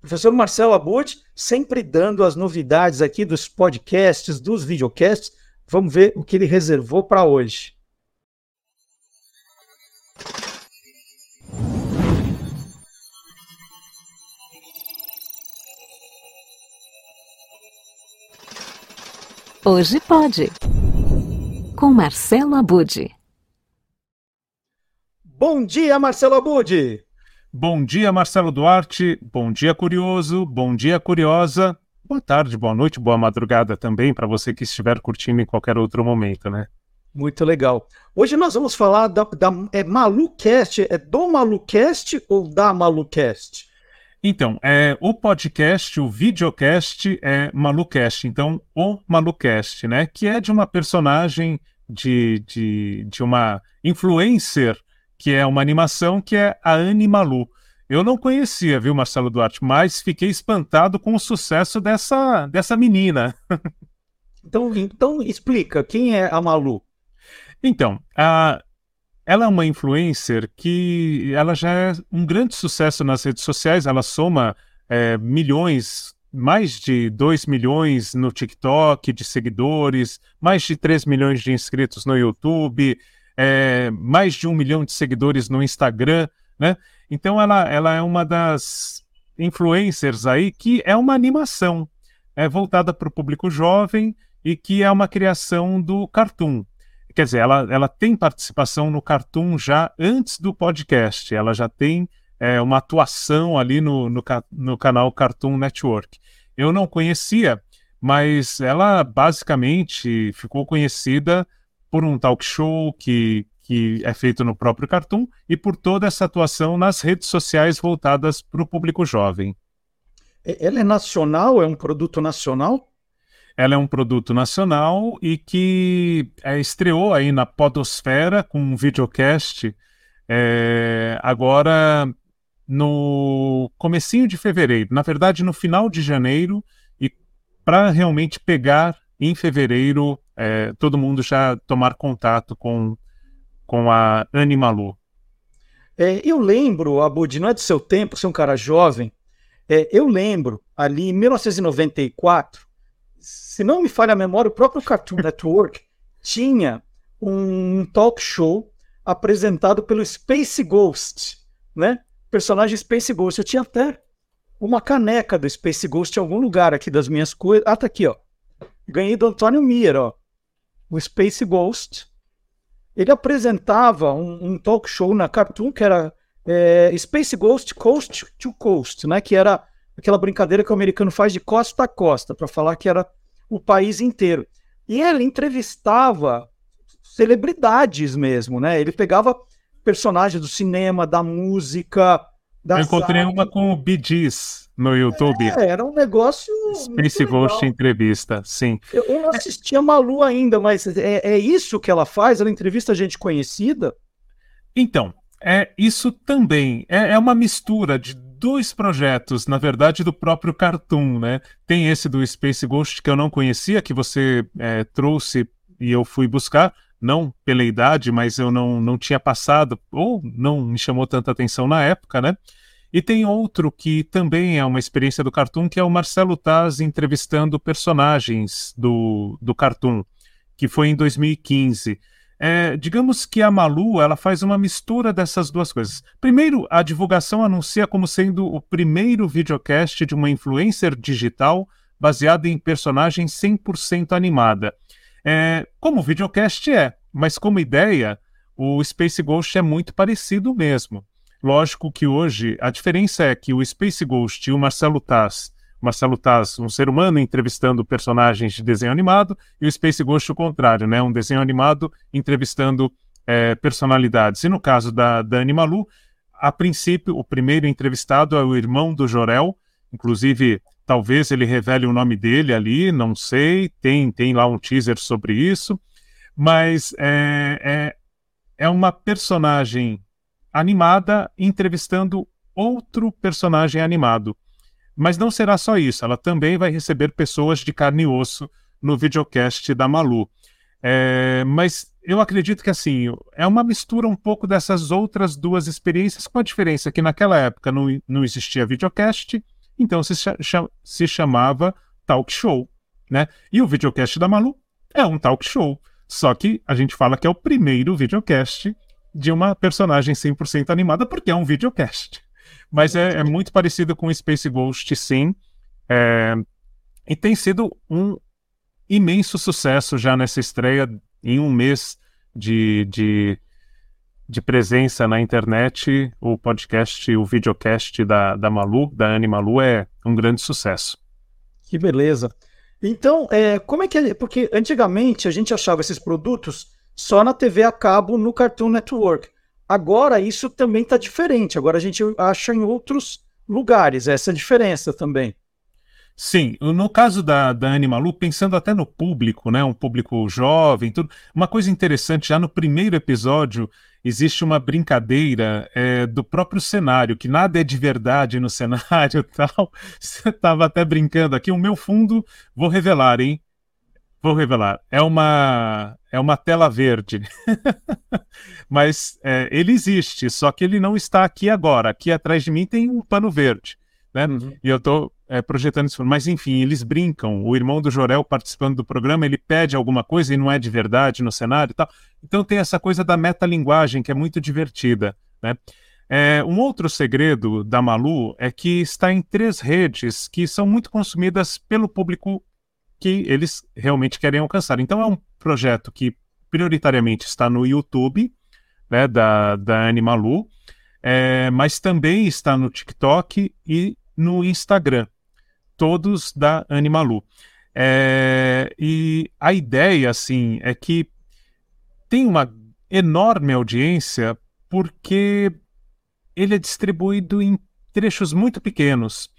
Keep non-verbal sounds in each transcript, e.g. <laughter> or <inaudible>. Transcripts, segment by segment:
Professor Marcelo Abud, sempre dando as novidades aqui dos podcasts, dos videocasts. Vamos ver o que ele reservou para hoje. Hoje pode. Com Marcelo Abud. Bom dia, Marcelo Abud. Bom dia, Marcelo Duarte. Bom dia, curioso. Bom dia, curiosa. Boa tarde, boa noite, boa madrugada também para você que estiver curtindo em qualquer outro momento, né? Muito legal. Hoje nós vamos falar da, da é Malucast, é do Malucast ou da Malucast? Então, é, o podcast, o videocast é Malucast, então o Malucast, né? Que é de uma personagem de, de, de uma influencer, que é uma animação, que é a Anne Malu. Eu não conhecia, viu, Marcelo Duarte, mas fiquei espantado com o sucesso dessa, dessa menina. <laughs> então, então explica, quem é a Malu? Então, a, ela é uma influencer que ela já é um grande sucesso nas redes sociais, ela soma é, milhões, mais de 2 milhões no TikTok de seguidores, mais de 3 milhões de inscritos no YouTube, é, mais de um milhão de seguidores no Instagram, né? Então ela, ela é uma das influencers aí que é uma animação, é voltada para o público jovem e que é uma criação do Cartoon. Quer dizer, ela, ela tem participação no Cartoon já antes do podcast, ela já tem é, uma atuação ali no, no, no canal Cartoon Network. Eu não conhecia, mas ela basicamente ficou conhecida por um talk show que, que é feito no próprio Cartoon e por toda essa atuação nas redes sociais voltadas para o público jovem. Ela é nacional? É um produto nacional? Ela é um produto nacional e que é, estreou aí na Podosfera com um videocast é, agora no comecinho de fevereiro, na verdade no final de janeiro, e para realmente pegar em fevereiro é, todo mundo já tomar contato com, com a Animalu. É, eu lembro, Abud, não é do seu tempo, você é um cara jovem, é, eu lembro ali em 1994 se não me falha a memória, o próprio Cartoon <laughs> Network tinha um talk show apresentado pelo Space Ghost, né? Personagem Space Ghost. Eu tinha até uma caneca do Space Ghost em algum lugar aqui das minhas coisas. Ah, tá aqui, ó. Ganhei do Antônio Mier, ó. O Space Ghost. Ele apresentava um, um talk show na Cartoon que era é, Space Ghost Coast to Coast, né? Que era aquela brincadeira que o americano faz de costa a costa, para falar que era o país inteiro. E ele entrevistava celebridades mesmo, né? Ele pegava personagens do cinema, da música. Eu encontrei uma com o Gees no YouTube. É, era um negócio. Space Ghost entrevista, sim. Eu, eu não assisti a Malu ainda, mas é, é isso que ela faz? Ela entrevista gente conhecida? Então, é isso também. É, é uma mistura de dois projetos, na verdade, do próprio Cartoon, né? Tem esse do Space Ghost que eu não conhecia, que você é, trouxe e eu fui buscar, não pela idade, mas eu não, não tinha passado, ou não me chamou tanta atenção na época, né? E tem outro que também é uma experiência do Cartoon, que é o Marcelo Taz entrevistando personagens do, do Cartoon, que foi em 2015. É, digamos que a Malu ela faz uma mistura dessas duas coisas. Primeiro, a divulgação anuncia como sendo o primeiro videocast de uma influencer digital baseada em personagem 100% animada. É, como videocast é, mas como ideia, o Space Ghost é muito parecido mesmo. Lógico que hoje a diferença é que o Space Ghost e o Marcelo Taz Marcelo Taz, um ser humano entrevistando personagens de desenho animado, e o Space Ghost o contrário, né? Um desenho animado entrevistando é, personalidades. E no caso da Dani Malu, a princípio, o primeiro entrevistado é o irmão do Jorel, inclusive talvez ele revele o nome dele ali, não sei, tem, tem lá um teaser sobre isso, mas é, é, é uma personagem animada entrevistando outro personagem animado. Mas não será só isso, ela também vai receber pessoas de carne e osso no videocast da Malu. É, mas eu acredito que assim é uma mistura um pouco dessas outras duas experiências, com a diferença que naquela época não, não existia videocast então se, se chamava talk show, né? E o videocast da Malu é um talk show, só que a gente fala que é o primeiro videocast de uma personagem 100% animada, porque é um videocast. Mas é, é muito parecido com Space Ghost, sim. É, e tem sido um imenso sucesso já nessa estreia em um mês de, de, de presença na internet. O podcast, o videocast da, da Malu, da Anne Malu, é um grande sucesso. Que beleza. Então, é, como é que é? Porque antigamente a gente achava esses produtos só na TV a cabo no Cartoon Network. Agora isso também está diferente. Agora a gente acha em outros lugares essa diferença também. Sim, no caso da, da Animalu, pensando até no público, né, um público jovem, tudo, uma coisa interessante, já no primeiro episódio existe uma brincadeira é, do próprio cenário, que nada é de verdade no cenário tal. <laughs> Você estava até brincando aqui, o meu fundo, vou revelar, hein? Vou revelar. É uma, é uma tela verde. <laughs> Mas é, ele existe, só que ele não está aqui agora. Aqui atrás de mim tem um pano verde. Né? Uhum. E eu estou é, projetando isso. Mas enfim, eles brincam. O irmão do Jorel participando do programa, ele pede alguma coisa e não é de verdade no cenário e tal. Então tem essa coisa da metalinguagem que é muito divertida. Né? É, um outro segredo da Malu é que está em três redes que são muito consumidas pelo público que eles realmente querem alcançar. Então é um projeto que prioritariamente está no YouTube, né, da, da Animalu, é, mas também está no TikTok e no Instagram todos da Animalu. É, e a ideia, assim, é que tem uma enorme audiência porque ele é distribuído em trechos muito pequenos.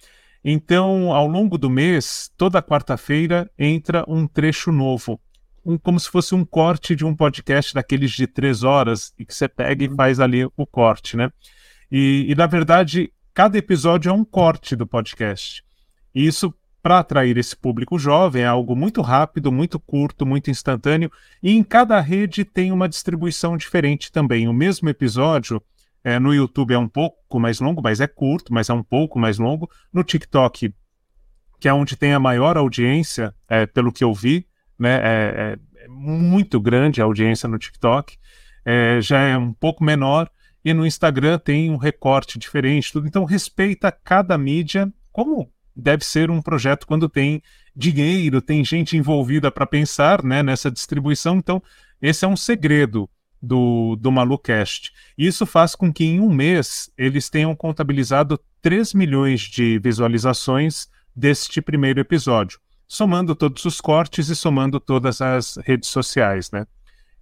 Então, ao longo do mês, toda quarta-feira entra um trecho novo. Um, como se fosse um corte de um podcast daqueles de três horas e que você pega e uhum. faz ali o corte, né? E, e na verdade, cada episódio é um corte do podcast. E isso, para atrair esse público jovem, é algo muito rápido, muito curto, muito instantâneo, e em cada rede tem uma distribuição diferente também. O mesmo episódio é, no YouTube é um pouco mais longo, mas é curto, mas é um pouco mais longo. No TikTok, que é onde tem a maior audiência, é, pelo que eu vi, né, é, é, é muito grande a audiência no TikTok, é, já é um pouco menor, e no Instagram tem um recorte diferente, tudo. Então respeita cada mídia como deve ser um projeto quando tem dinheiro, tem gente envolvida para pensar né, nessa distribuição. Então, esse é um segredo do, do Malucast. Isso faz com que em um mês eles tenham contabilizado 3 milhões de visualizações deste primeiro episódio, somando todos os cortes e somando todas as redes sociais, né?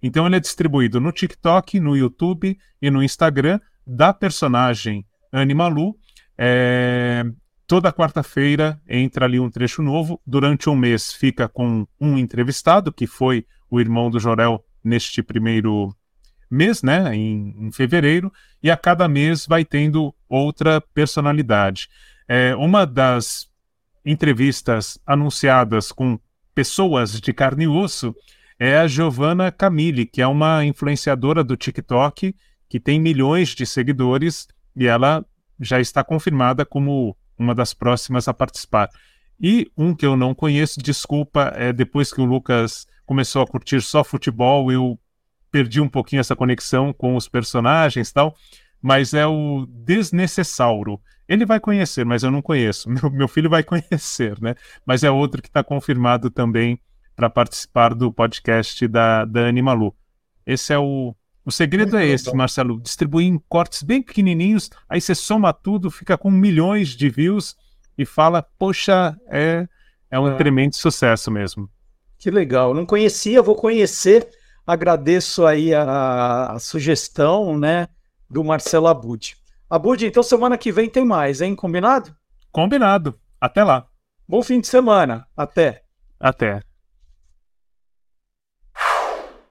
Então ele é distribuído no TikTok, no YouTube e no Instagram da personagem Animalu. É, Toda quarta-feira entra ali um trecho novo. Durante um mês fica com um entrevistado, que foi o irmão do Jorel neste primeiro mês, né, em, em fevereiro, e a cada mês vai tendo outra personalidade. É, uma das entrevistas anunciadas com pessoas de carne e osso é a Giovanna Camille, que é uma influenciadora do TikTok que tem milhões de seguidores e ela já está confirmada como uma das próximas a participar. E um que eu não conheço, desculpa, é depois que o Lucas começou a curtir só futebol, eu perdi um pouquinho essa conexão com os personagens e tal, mas é o Desnecessauro. Ele vai conhecer, mas eu não conheço. <laughs> Meu, meu filho vai conhecer, né? Mas é outro que está confirmado também para participar do podcast da, da Animalu. Esse é o, o segredo é esse, Marcelo, distribuir em cortes bem pequenininhos, aí você soma tudo, fica com milhões de views e fala, poxa, é, é um é. tremendo sucesso mesmo. Que legal, não conhecia, vou conhecer, agradeço aí a, a sugestão, né, do Marcelo Abud. Abud, então semana que vem tem mais, hein, combinado? Combinado, até lá. Bom fim de semana, até. Até.